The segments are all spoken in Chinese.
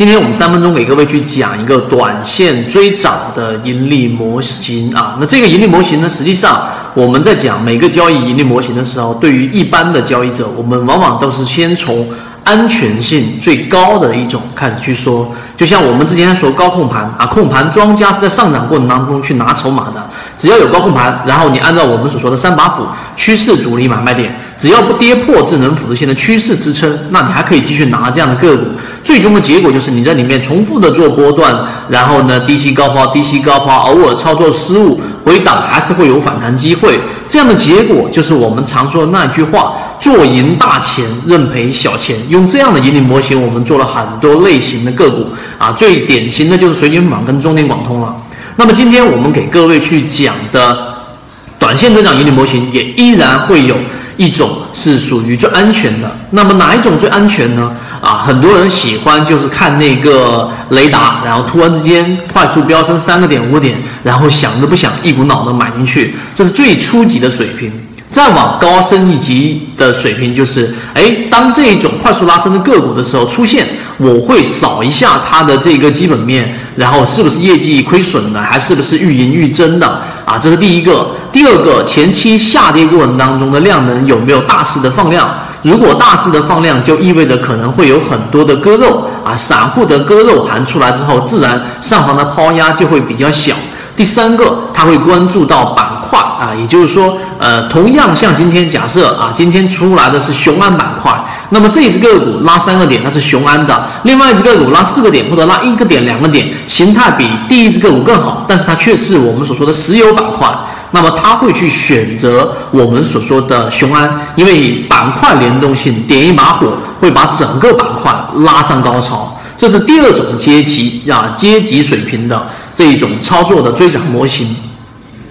今天我们三分钟给各位去讲一个短线追涨的盈利模型啊。那这个盈利模型呢，实际上我们在讲每个交易盈利模型的时候，对于一般的交易者，我们往往都是先从。安全性最高的一种开始去说，就像我们之前说高控盘啊，控盘庄家是在上涨过程当中去拿筹码的，只要有高控盘，然后你按照我们所说的三把斧趋势主力买卖点，只要不跌破智能辅助线的趋势支撑，那你还可以继续拿这样的个股。最终的结果就是你在里面重复的做波段，然后呢低吸高抛，低吸高抛，偶尔操作失误。回档还是会有反弹机会，这样的结果就是我们常说的那句话：做赢大钱，认赔小钱。用这样的盈利模型，我们做了很多类型的个股啊，最典型的就是水晶坊跟中电广通了。那么今天我们给各位去讲的短线增长盈利模型，也依然会有。一种是属于最安全的，那么哪一种最安全呢？啊，很多人喜欢就是看那个雷达，然后突然之间快速飙升三个点五点，然后想都不想一股脑的买进去，这是最初级的水平。再往高升一级的水平就是，哎，当这一种快速拉升的个股的时候出现，我会扫一下它的这个基本面，然后是不是业绩亏损的，还是不是愈盈愈增的啊？这是第一个。第二个，前期下跌过程当中的量能有没有大势的放量？如果大势的放量，就意味着可能会有很多的割肉啊，散户的割肉盘出来之后，自然上方的抛压就会比较小。第三个，他会关注到板块啊，也就是说，呃，同样像今天假设啊，今天出来的是雄安板块，那么这一只个股拉三个点，它是雄安的；另外一只个股拉四个点或者拉一个点、两个点，形态比第一只个股更好，但是它却是我们所说的石油板块，那么他会去选择我们所说的雄安，因为板块联动性，点一把火会把整个板块拉上高潮。这是第二种阶级啊，阶级水平的这一种操作的追涨模型。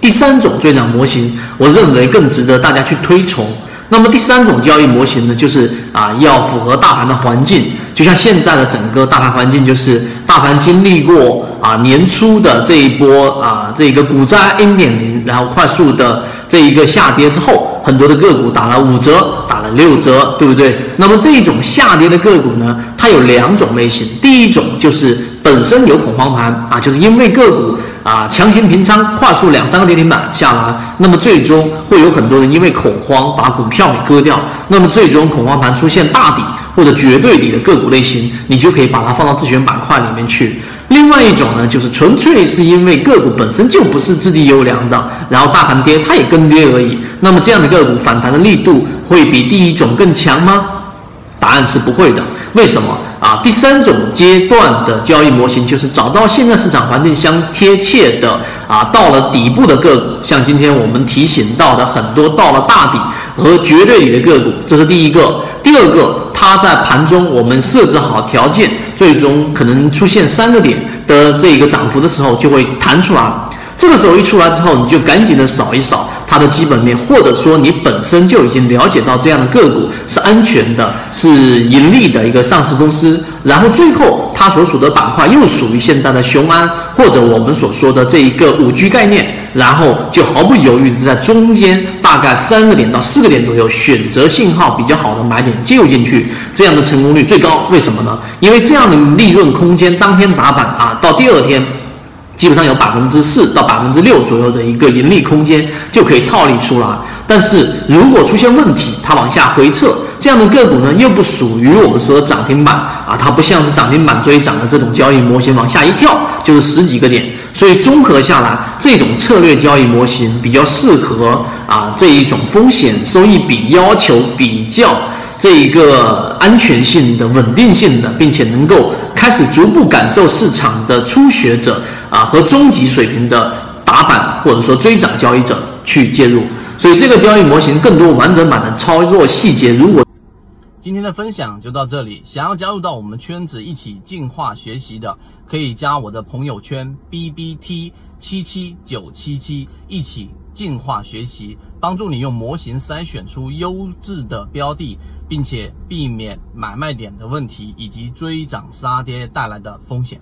第三种追涨模型，我认为更值得大家去推崇。那么第三种交易模型呢，就是啊，要符合大盘的环境。就像现在的整个大盘环境，就是大盘经历过啊年初的这一波啊这个股灾 N 点零，然后快速的这一个下跌之后，很多的个股打了五折。打了六折，对不对？那么这种下跌的个股呢，它有两种类型。第一种就是本身有恐慌盘啊，就是因为个股啊强行平仓，快速两三个跌停板下来，那么最终会有很多人因为恐慌把股票给割掉。那么最终恐慌盘出现大底或者绝对底的个股类型，你就可以把它放到自选板块里面去。另外一种呢，就是纯粹是因为个股本身就不是质地优良的，然后大盘跌它也跟跌而已。那么这样的个股反弹的力度会比第一种更强吗？答案是不会的。为什么啊？第三种阶段的交易模型就是找到现在市场环境相贴切的啊，到了底部的个股，像今天我们提醒到的很多到了大底和绝对底的个股，这是第一个。第二个。它在盘中，我们设置好条件，最终可能出现三个点的这一个涨幅的时候，就会弹出来。这个时候一出来之后，你就赶紧的扫一扫。它的基本面，或者说你本身就已经了解到这样的个股是安全的，是盈利的一个上市公司，然后最后它所属的板块又属于现在的雄安或者我们所说的这一个五 G 概念，然后就毫不犹豫的在中间大概三个点到四个点左右选择信号比较好的买点介入进去，这样的成功率最高。为什么呢？因为这样的利润空间当天打板啊，到第二天。基本上有百分之四到百分之六左右的一个盈利空间就可以套利出来，但是如果出现问题，它往下回撤，这样的个股呢又不属于我们说的涨停板啊，它不像是涨停板追涨的这种交易模型，往下一跳就是十几个点，所以综合下来，这种策略交易模型比较适合啊这一种风险收益比要求比较。这一个安全性的、稳定性的，并且能够开始逐步感受市场的初学者啊和中级水平的打板或者说追涨交易者去介入，所以这个交易模型更多完整版的操作细节，如果今天的分享就到这里，想要加入到我们圈子一起进化学习的，可以加我的朋友圈 B B T 七七九七七一起。进化学习，帮助你用模型筛选出优质的标的，并且避免买卖点的问题以及追涨杀跌带来的风险。